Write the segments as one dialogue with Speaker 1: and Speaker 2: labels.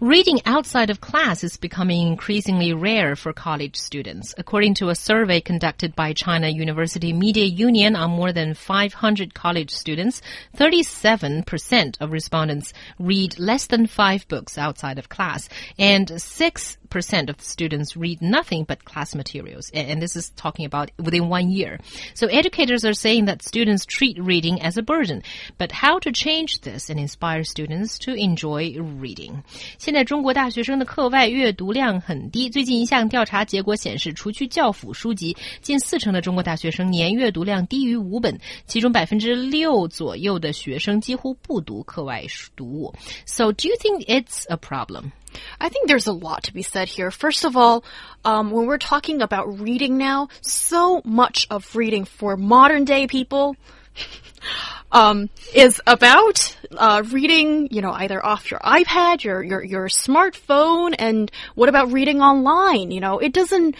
Speaker 1: Reading outside of class is becoming increasingly rare for college students. According to a survey conducted by China University Media Union on more than 500 college students, 37% of respondents read less than five books outside of class, and 6 percent of students read nothing but class materials. And this is talking about within one year. So educators are saying that students treat reading as a burden. But how to change this and inspire students to enjoy reading? 现在中国大学生的课外阅读量很低。最近一项调查结果显示，除去教辅书籍，近四成的中国大学生年阅读量低于五本，其中百分之六左右的学生几乎不读课外读物。So do you think it's a problem?
Speaker 2: I think there's a lot to be said here. First of all, um, when we're talking about reading now, so much of reading for modern day people um, is about uh, reading, you know, either off your iPad, your, your your smartphone, and what about reading online? You know, it doesn't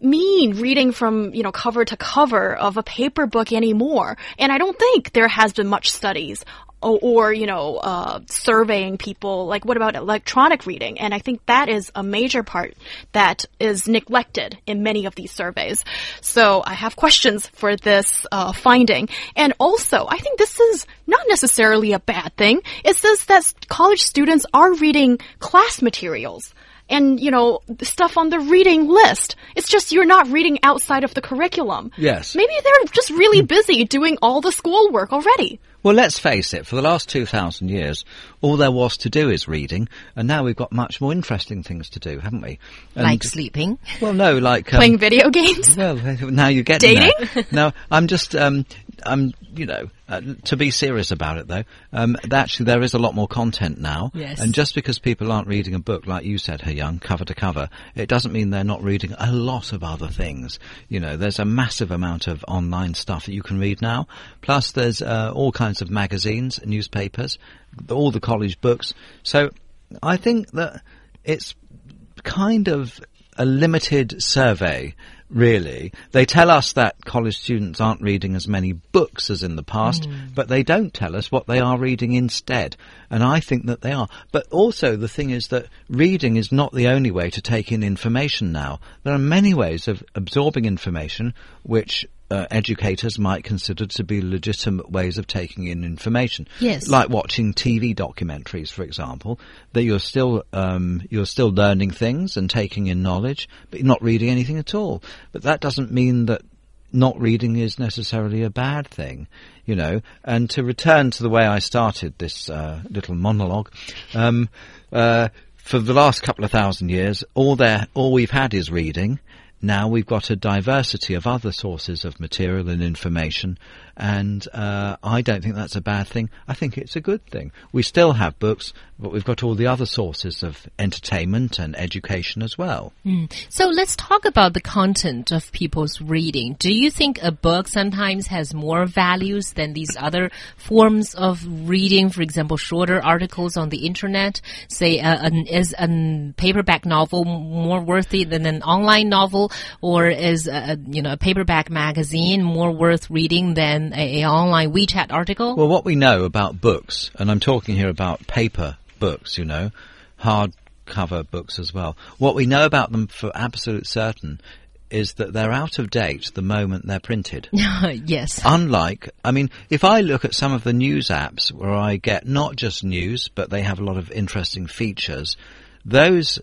Speaker 2: mean reading from, you know, cover to cover of a paper book anymore. And I don't think there has been much studies or, or you know, uh, surveying people. Like, what about electronic reading? And I think that is a major part that is neglected in many of these surveys. So I have questions for this uh, finding. And also, I think this is not necessarily a bad thing. It says that college students are reading class materials and you know stuff on the reading list. It's just you're not reading outside of the curriculum.
Speaker 3: Yes.
Speaker 2: Maybe they're just really busy doing all the schoolwork already.
Speaker 3: Well, let's face it, for the last 2,000 years, all there was to do is reading, and now we've got much more interesting things to do, haven't we? And,
Speaker 1: like sleeping?
Speaker 3: Well, no, like... Um,
Speaker 2: Playing video games?
Speaker 3: Well, now you get
Speaker 2: Dating?
Speaker 3: there. no, I'm just, um, I'm, you know, uh, to be serious about it though, um, actually there is a lot more content now.
Speaker 1: Yes.
Speaker 3: And just because people aren't reading a book, like you said, Young, cover to cover, it doesn't mean they're not reading a lot of other things. You know, there's a massive amount of online stuff that you can read now. Plus there's, uh, all kinds of magazines, newspapers, all the college books. So I think that it's kind of a limited survey really. They tell us that college students aren't reading as many books as in the past, hmm. but they don't tell us what they are reading instead. And I think that they are. But also the thing is that reading is not the only way to take in information now. There are many ways of absorbing information which uh, educators might consider to be legitimate ways of taking in information.
Speaker 1: Yes.
Speaker 3: Like watching TV documentaries, for example, that you're still um, you're still learning things and taking in knowledge, but you're not reading anything at all. But that doesn't mean that not reading is necessarily a bad thing, you know. And to return to the way I started this uh, little monologue, um, uh, for the last couple of thousand years, all there all we've had is reading. Now we've got a diversity of other sources of material and information, and uh, I don't think that's a bad thing. I think it's a good thing. We still have books, but we've got all the other sources of entertainment and education as well.
Speaker 1: So let's talk about the content of people's reading. Do you think a book sometimes has more values than these other forms of reading? For example, shorter articles on the internet. Say, uh, an, is a paperback novel more worthy than an online novel, or is a, you know a paperback magazine more worth reading than a, a online WeChat article?
Speaker 3: Well, what we know about books, and I'm talking here about paper books, you know, hardcover books as well. What we know about them for absolute certain is that they're out of date the moment they're printed.
Speaker 1: yes.
Speaker 3: Unlike, I mean, if I look at some of the news apps where I get not just news, but they have a lot of interesting features, those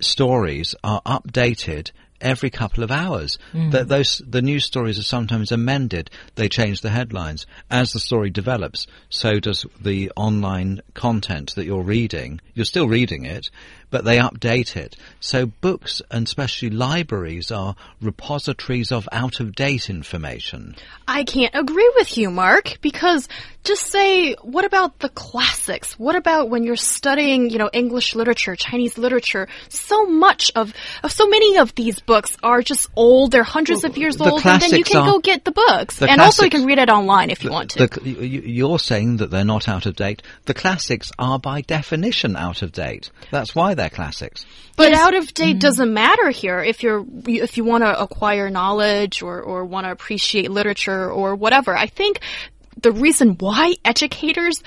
Speaker 3: stories are updated every couple of hours. Mm. Th those the news stories are sometimes amended. They change the headlines as the story develops. So does the online content that you're reading. You're still reading it, but they update it. So books and especially libraries are repositories of out of date information.
Speaker 2: I can't agree with you, Mark, because just say, what about the classics? What about when you're studying, you know, English literature, Chinese literature? So much of, of so many of these books are just old. They're hundreds
Speaker 3: Well,
Speaker 2: of years old, and then you can
Speaker 3: are-
Speaker 2: go get the books.
Speaker 3: the
Speaker 2: and also you can read it online if you want to.
Speaker 3: The, you- you're saying that they're not out of date. The classics are by definition out of date. That's why they're classics.
Speaker 2: But out of date mm-hmm. doesn't matter here if you're if you want to acquire knowledge or or want to appreciate literature or whatever. I think the reason why educators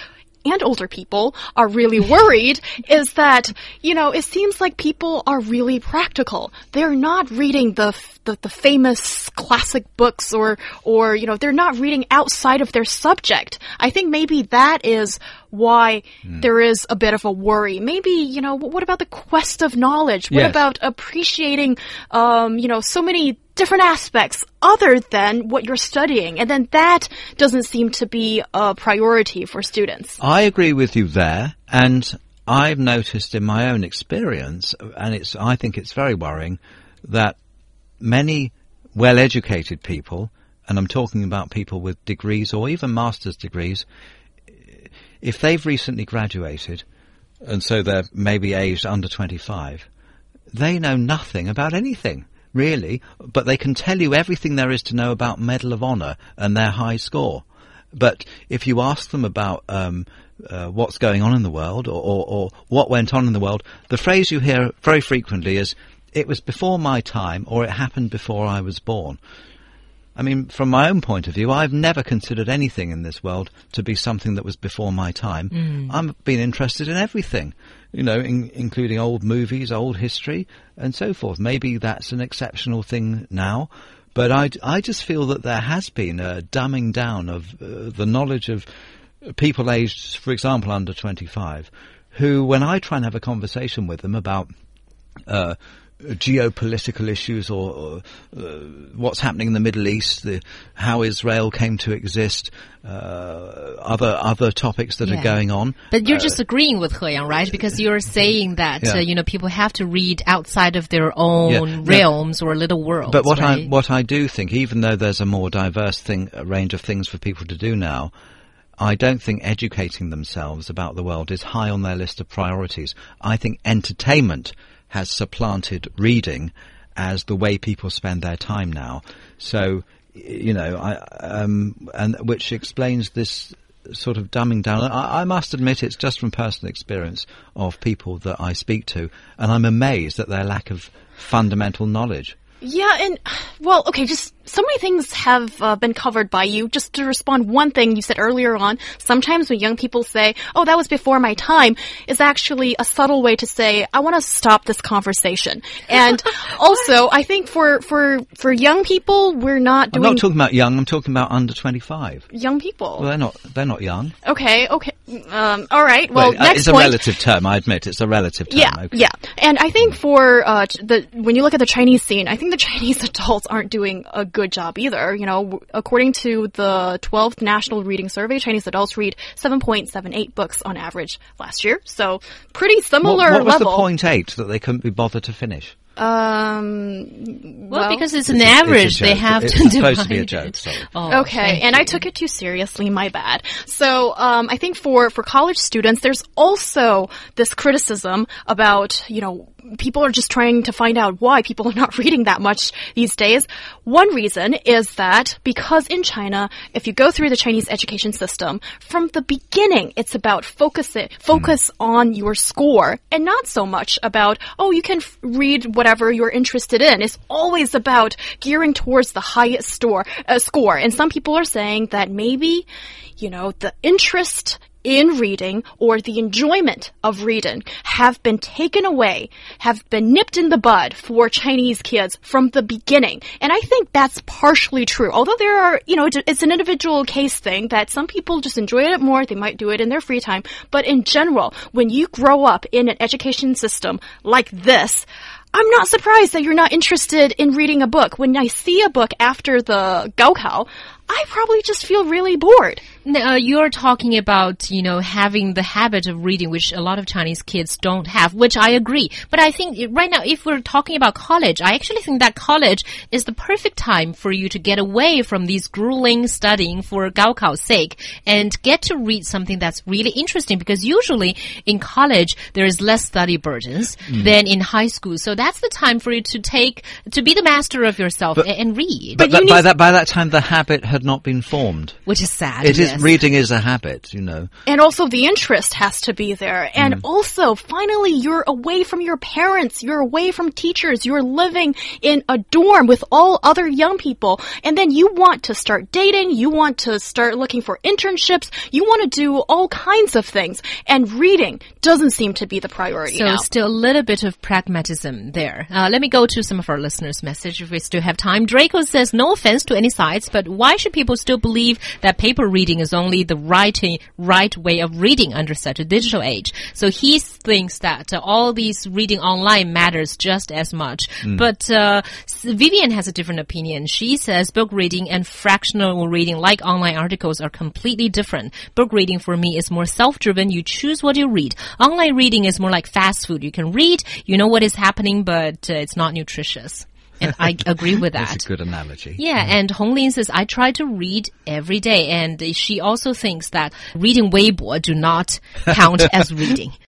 Speaker 2: and older people are really worried is that you know it seems like people are really practical. They're not reading the the, the famous classic books or or you know they're not reading outside of their subject. I think maybe that is why there is a bit of a worry. Maybe you know what about the quest of knowledge? What
Speaker 3: Yes.
Speaker 2: about appreciating um, you know so many different aspects other than what you're studying, and then that doesn't seem to be a priority for students.
Speaker 3: I agree with you there, and I've noticed in my own experience, and it's I think it's very worrying that many well-educated people, and I'm talking about people with degrees or even master's degrees, if they've recently graduated, and so they're maybe aged under 25, they know nothing about anything, really, but they can tell you everything there is to know about Medal of Honor and their high score. But if you ask them about um, uh, what's going on in the world or, or, or what went on in the world, the phrase you hear very frequently is, it was before my time or it happened before I was born. I mean, from my own point of view, I've never considered anything in this world to be something that was before my time. I've been interested in everything, you know, in, including old movies, old history, and so forth. Maybe that's an exceptional thing now, but I, I just feel that there has been a dumbing down of uh, the knowledge of people aged, for example, under 25, who, when I try and have a conversation with them about uh, geopolitical issues or, or uh, what's happening in the Middle East, the, how Israel came to exist, uh, other other topics that
Speaker 1: Yeah.
Speaker 3: are going on.
Speaker 1: But you're just agreeing with He Yang, right? Because you're saying that
Speaker 3: Yeah.
Speaker 1: uh, you know people have to read outside of their own
Speaker 3: Yeah.
Speaker 1: Realms or little worlds.
Speaker 3: But what I what I do think, even though there's a more diverse thing, a range of things for people to do now, I don't think educating themselves about the world is high on their list of priorities. I think entertainment has supplanted reading as the way people spend their time now. So, you know, I, um, and which explains this sort of dumbing down. I, I must admit it's just from personal experience of people that I speak to, and I'm amazed at their lack of fundamental knowledge.
Speaker 2: Yeah, and well, okay, just so many things have uh, been covered by you. Just to respond, one thing you said earlier on. Sometimes when young people say, "Oh, that was before my time," is actually a subtle way to say, "I want to stop this conversation." And also, I think for for for young people, we're not doing.
Speaker 3: I'm not talking about young. I'm talking about under 25.
Speaker 2: young people.
Speaker 3: Well, they're not. They're not young.
Speaker 2: okay, okay, um, all right. Well,
Speaker 3: Wait, uh,
Speaker 2: next
Speaker 3: it's a
Speaker 2: point.
Speaker 3: relative term. I admit it's a relative term.
Speaker 2: Yeah,
Speaker 3: okay.
Speaker 2: yeah. And I think for uh, the when you look at the Chinese scene, I think the Chinese adults aren't doing a good job either. You know, according to the 12th National Reading Survey, Chinese adults read 7.78 books on average last year. So pretty
Speaker 3: What,
Speaker 2: similar
Speaker 3: what was
Speaker 2: level.
Speaker 3: the point eight that they couldn't be bothered to finish?
Speaker 2: Um,
Speaker 1: well, because it's an
Speaker 3: It's a- a
Speaker 1: average, they have
Speaker 3: It's
Speaker 1: to
Speaker 3: supposed to be a joke,
Speaker 1: it. Oh,
Speaker 2: Okay,
Speaker 1: thank
Speaker 2: and I took it too seriously. My bad. So, um, I think for for college students, there's also this criticism about you know people are just trying to find out why people are not reading that much these days. One reason is that because in China, if you go through the Chinese education system from the beginning, it's about focus it focus on your score and not so much about oh you can f- read whatever you're interested in. It's always about gearing towards the highest store uh, score. And some people are saying that maybe you know the interest in reading or the enjoyment of reading have been taken away, have been nipped in the bud for Chinese kids from the beginning. And I think that's partially true. Although there are, you know, it's an individual case thing that some people just enjoy it more, they might do it in their free time. But in general, when you grow up in an education system like this, I'm not surprised that you're not interested in reading a book. When I see a book after the Gaokao, I probably just feel really bored.
Speaker 1: Now, you're talking about, you know, having the habit of reading, which a lot of Chinese kids don't have, which I agree. But I think right now, if we're talking about college, I actually think that college is the perfect time for you to get away from these grueling studying for Gaokao's sake and get to read something that's really interesting because usually in college, there is less study burdens
Speaker 3: Mm.
Speaker 1: than in high school. So that's the time for you to take, to be the master of yourself and, and read,
Speaker 3: But,
Speaker 2: you
Speaker 3: that, by that by that time, the habit had not been formed.
Speaker 1: which is sad.
Speaker 3: It is
Speaker 1: yes.
Speaker 3: reading is a habit, you know.
Speaker 2: And also the interest has to be there. And
Speaker 3: Mm.
Speaker 2: also, finally, you're away from your parents. You're away from teachers. You're living in a dorm with all other young people. And then you want to start dating. You want to start looking for internships. You want to do all kinds of things. And reading doesn't seem to be the priority
Speaker 1: So
Speaker 2: now.
Speaker 1: still a little bit of pragmatism there. Uh, let me go to some of our listeners' message if we still have time. Draco says, no offense to any sides, but why should people still believe that paper reading is only the right, right way of reading under such a digital age? So he thinks that uh, all these reading online matters just as much. But uh, Vivian has a different opinion. She says book reading and fractional reading, like online articles, are completely different. Book reading for me is more self-driven. You choose what you read. Online reading is more like fast food. You can read, you know what is happening, but uh, it's not nutritious. And I agree with that.
Speaker 3: That's a good analogy.
Speaker 1: Yeah, mm-hmm. and Hong Lin says, I try to read every day. And she also thinks that reading Weibo do not count as reading.